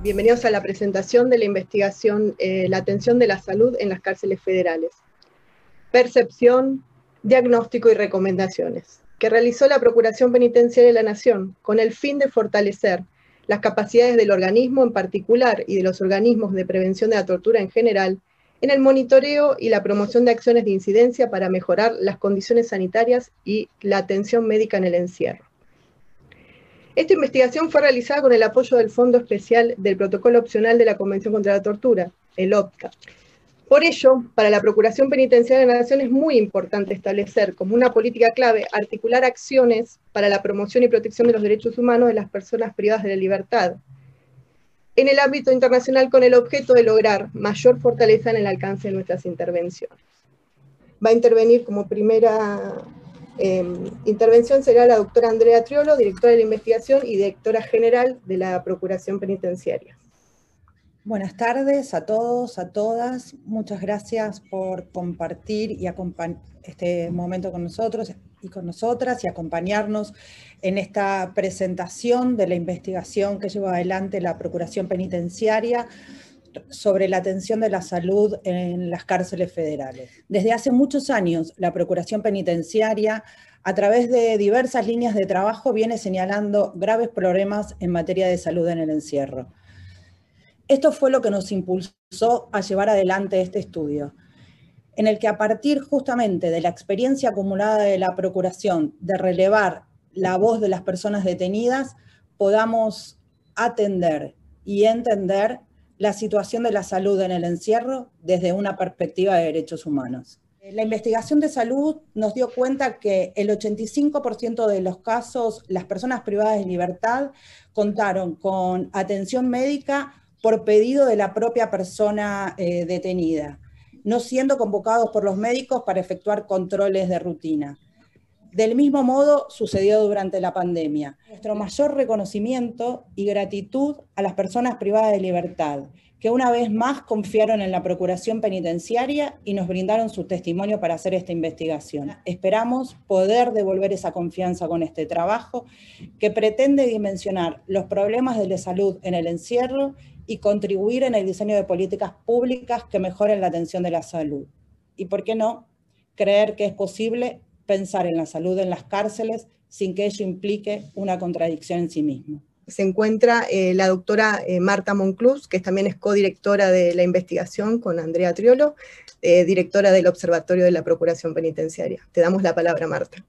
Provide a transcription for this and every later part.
Bienvenidos a la presentación de la investigación eh, La atención de la salud en las cárceles federales. Percepción, diagnóstico y recomendaciones, que realizó la Procuración Penitenciaria de la Nación con el fin de fortalecer las capacidades del organismo en particular y de los organismos de prevención de la tortura en general en el monitoreo y la promoción de acciones de incidencia para mejorar las condiciones sanitarias y la atención médica en el encierro. Esta investigación fue realizada con el apoyo del Fondo Especial del Protocolo Opcional de la Convención contra la Tortura, el OPCA. Por ello, para la Procuración Penitenciaria de la Nación es muy importante establecer como una política clave articular acciones para la promoción y protección de los derechos humanos de las personas privadas de la libertad, en el ámbito internacional con el objeto de lograr mayor fortaleza en el alcance de nuestras intervenciones. Va a intervenir como primera Em, intervención será la doctora Andrea Triolo, directora de la investigación y directora general de la Procuración Penitenciaria. Buenas tardes a todos, a todas. Muchas gracias por compartir y este momento con nosotros y con nosotras y acompañarnos en esta presentación de la investigación que lleva adelante la Procuración Penitenciaria sobre la atención de la salud en las cárceles federales. Desde hace muchos años, la Procuración Penitenciaria, a través de diversas líneas de trabajo, viene señalando graves problemas en materia de salud en el encierro. Esto fue lo que nos impulsó a llevar adelante este estudio, en el que a partir justamente de la experiencia acumulada de la Procuración de relevar la voz de las personas detenidas, podamos atender y entender la situación de la salud en el encierro desde una perspectiva de derechos humanos. La investigación de salud nos dio cuenta que el 85% de los casos, las personas privadas de libertad contaron con atención médica por pedido de la propia persona eh, detenida, no siendo convocados por los médicos para efectuar controles de rutina. Del mismo modo sucedió durante la pandemia. Nuestro mayor reconocimiento y gratitud a las personas privadas de libertad, que una vez más confiaron en la Procuración Penitenciaria y nos brindaron su testimonio para hacer esta investigación. Esperamos poder devolver esa confianza con este trabajo que pretende dimensionar los problemas de la salud en el encierro y contribuir en el diseño de políticas públicas que mejoren la atención de la salud. Y por qué no, creer que es posible pensar en la salud en las cárceles sin que ello implique una contradicción en sí mismo. Se encuentra eh, la doctora eh, Marta Monclús, que también es codirectora de la investigación con Andrea Triolo, eh, directora del Observatorio de la Procuración Penitenciaria. Te damos la palabra, Marta.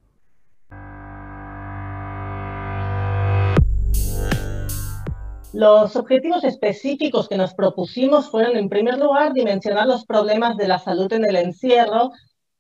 Los objetivos específicos que nos propusimos fueron, en primer lugar, dimensionar los problemas de la salud en el encierro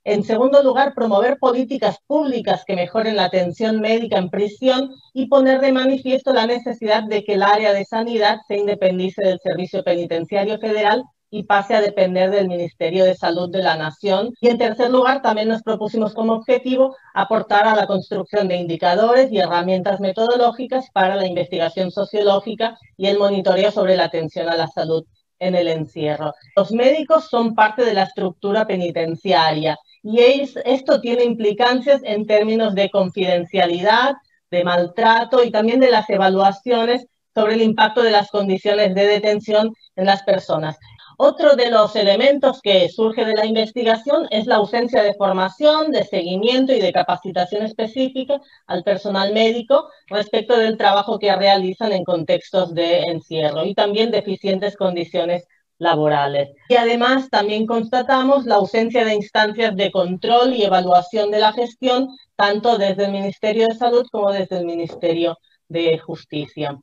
en segundo lugar, promover políticas públicas que mejoren la atención médica en prisión y poner de manifiesto la necesidad de que el área de sanidad se independice del Servicio Penitenciario Federal y pase a depender del Ministerio de Salud de la Nación. Y en tercer lugar, también nos propusimos como objetivo aportar a la construcción de indicadores y herramientas metodológicas para la investigación sociológica y el monitoreo sobre la atención a la salud en el encierro. Los médicos son parte de la estructura penitenciaria y esto tiene implicancias en términos de confidencialidad, de maltrato y también de las evaluaciones sobre el impacto de las condiciones de detención en las personas. Otro de los elementos que surge de la investigación es la ausencia de formación, de seguimiento y de capacitación específica al personal médico respecto del trabajo que realizan en contextos de encierro y también deficientes condiciones laborales. Y además también constatamos la ausencia de instancias de control y evaluación de la gestión, tanto desde el Ministerio de Salud como desde el Ministerio de Justicia.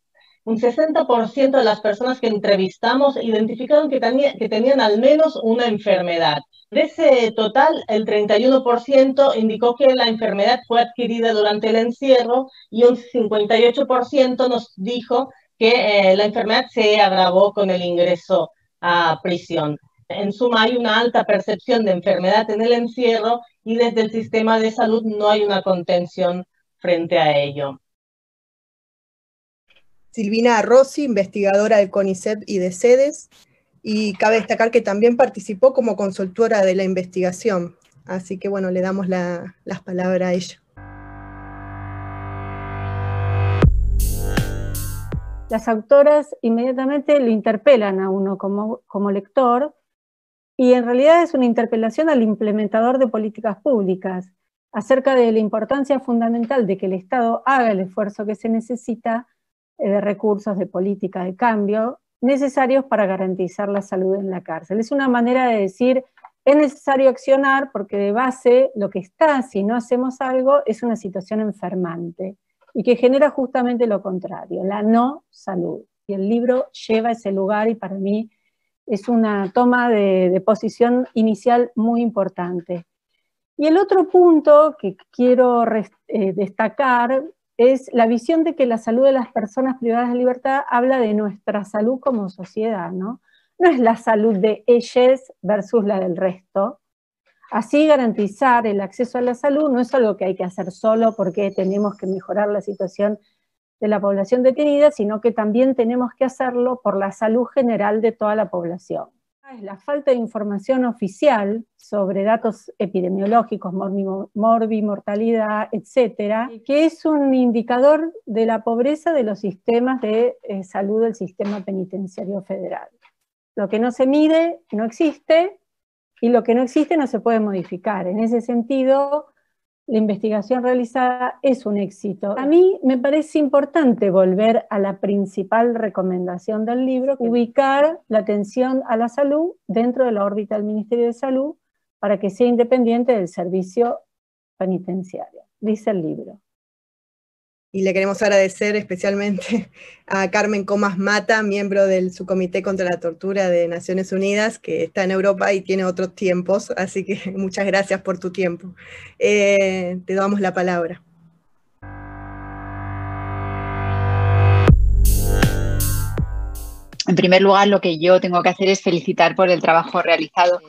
Un 60% de las personas que entrevistamos identificaron que, que tenían al menos una enfermedad. De ese total, el 31% indicó que la enfermedad fue adquirida durante el encierro y un 58% nos dijo que eh, la enfermedad se agravó con el ingreso a prisión. En suma, hay una alta percepción de enfermedad en el encierro y desde el sistema de salud no hay una contención frente a ello. Silvina Rossi, investigadora de CONICET y de SEDES, y cabe destacar que también participó como consultora de la investigación. Así que bueno, le damos las palabras a ella. Las autoras inmediatamente lo interpelan a uno como, como lector y en realidad es una interpelación al implementador de políticas públicas acerca de la importancia fundamental de que el Estado haga el esfuerzo que se necesita eh, de recursos de política de cambio necesarios para garantizar la salud en la cárcel. Es una manera de decir, es necesario accionar porque de base lo que está, si no hacemos algo, es una situación enfermante y que genera justamente lo contrario, la no salud. Y el libro lleva ese lugar y para mí es una toma de, posición inicial muy importante. Y el otro punto que quiero eh, destacar es la visión de que la salud de las personas privadas de libertad habla de nuestra salud como sociedad, ¿no? No es la salud de ellas versus la del resto, Así garantizar el acceso a la salud no es algo que hay que hacer solo porque tenemos que mejorar la situación de la población detenida, sino que también tenemos que hacerlo por la salud general de toda la población. Es la falta de información oficial sobre datos epidemiológicos, morbi, mortalidad, etcétera, que es un indicador de la pobreza de los sistemas de eh, salud del sistema penitenciario federal. Lo que no se mide no existe y lo que no existe no se puede modificar. En ese sentido, la investigación realizada es un éxito. A mí me parece importante volver a la principal recomendación del libro, ubicar la atención a la salud dentro de la órbita del Ministerio de Salud para que sea independiente del servicio penitenciario, dice el libro y le queremos agradecer especialmente a Carmen Comas Mata, miembro del Subcomité contra la Tortura de Naciones Unidas, que está en Europa y tiene otros tiempos, así que muchas gracias por tu tiempo. Eh, te damos la palabra. En primer lugar, lo que yo tengo que hacer es felicitar por el trabajo realizado.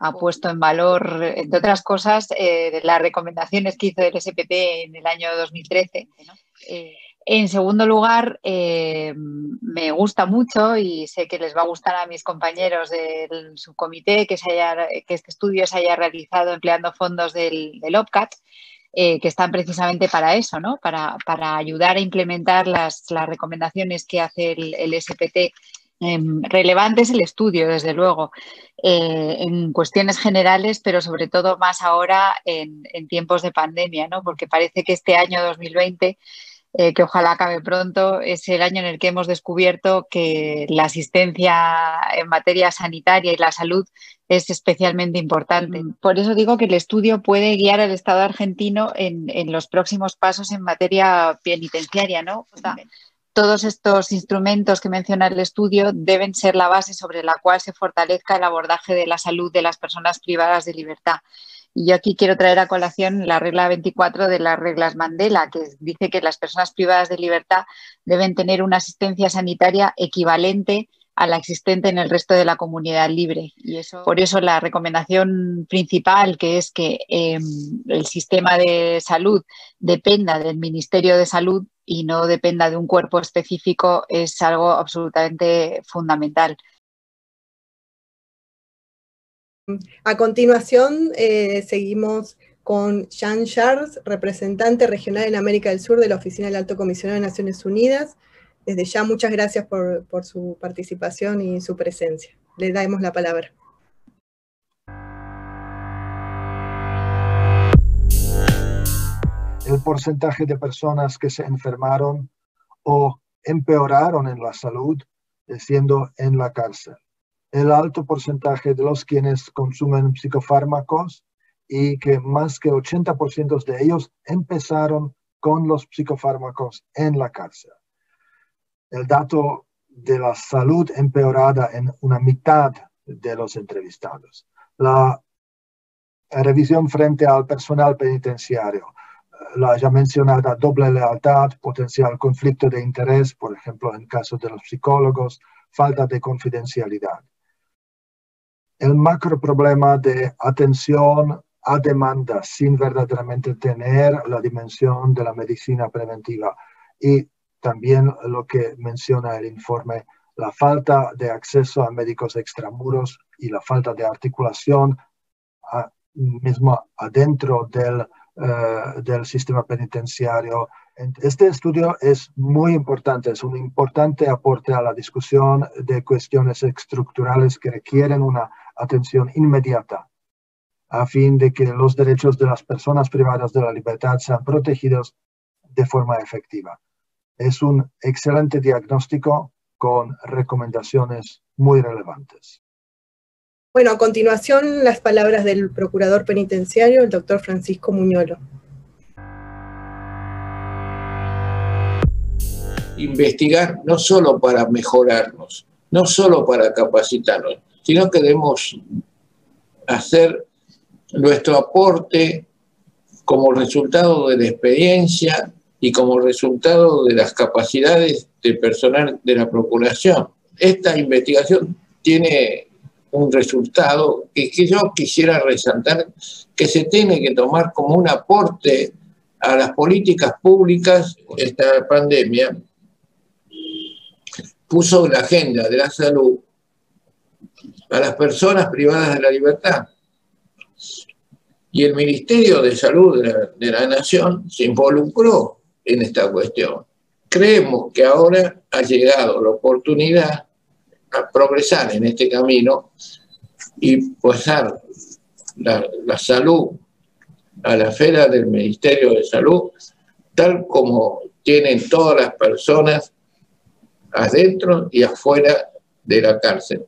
ha puesto en valor, entre otras cosas, eh, las recomendaciones que hizo el SPT en el año 2013 eh, en segundo lugar, eh, me gusta mucho y sé que les va a gustar a mis compañeros del subcomité que, que este estudio se haya realizado empleando fondos del, del OPCAT, eh, que están precisamente para eso, ¿no? para, ayudar a implementar las, recomendaciones que hace el, SPT. Em, relevante es el estudio, desde luego, en cuestiones generales, pero sobre todo más ahora en, en tiempos de pandemia, ¿no? porque parece que este año 2020 eh, que ojalá acabe pronto, es el año en el que hemos descubierto que la asistencia en materia sanitaria y la salud es especialmente importante. Por eso digo que el estudio puede guiar al Estado argentino en, los próximos pasos en materia penitenciaria, ¿no? todos estos instrumentos que menciona el estudio deben ser la base sobre la cual se fortalezca el abordaje de la salud de las personas privadas de libertad. Y yo aquí quiero traer a colación la regla 24 de las reglas Mandela, que dice que las personas privadas de libertad deben tener una asistencia sanitaria equivalente a la existente en el resto de la comunidad libre. Y eso, por eso la recomendación principal, que es que em, el sistema de salud dependa del Ministerio de Salud y no dependa de un cuerpo específico, es algo absolutamente fundamental. A continuación, eh, seguimos con Jean Charles, representante regional en América del Sur de la Oficina del Alto Comisionado de Naciones Unidas. Desde ya, muchas gracias por, su participación y su presencia. Le damos la palabra. El porcentaje de personas que se enfermaron o empeoraron en la salud siendo en la cárcel el alto porcentaje de los quienes consumen psicofármacos y que más que 80% de ellos empezaron con los psicofármacos en la cárcel. El dato de la salud empeorada en una mitad de los entrevistados. La revisión frente al personal penitenciario, la ya mencionada doble lealtad, potencial conflicto de interés, por ejemplo, en caso de los psicólogos, falta de confidencialidad el macro problema de atención a demanda sin verdaderamente tener la dimensión de la medicina preventiva. Y también lo que menciona el informe, la falta de acceso a médicos extramuros y la falta de articulación mismo adentro del, eh, del sistema penitenciario. Este estudio es muy importante, es un importante aporte a la discusión de cuestiones estructurales que requieren una atención inmediata a fin de que los derechos de las personas privadas de la libertad sean protegidos de forma efectiva. Es un excelente diagnóstico con recomendaciones muy relevantes. Bueno, a continuación las palabras del procurador penitenciario, el doctor Francisco Muñolo. Investigar no solo para mejorarnos, no solo para capacitarnos, sino que debemos hacer nuestro aporte como resultado de la experiencia y como resultado de las capacidades de personal de la Procuración. Esta investigación tiene un resultado que, yo quisiera resaltar que se tiene que tomar como un aporte a las políticas públicas. Esta pandemia puso la agenda de la salud a las personas privadas de la libertad. Y el Ministerio de Salud de la, de la Nación se involucró en esta cuestión. Creemos que ahora ha llegado la oportunidad a progresar en este camino y pasar la, la salud a la esfera del Ministerio de Salud, tal como tienen todas las personas adentro y afuera de la cárcel.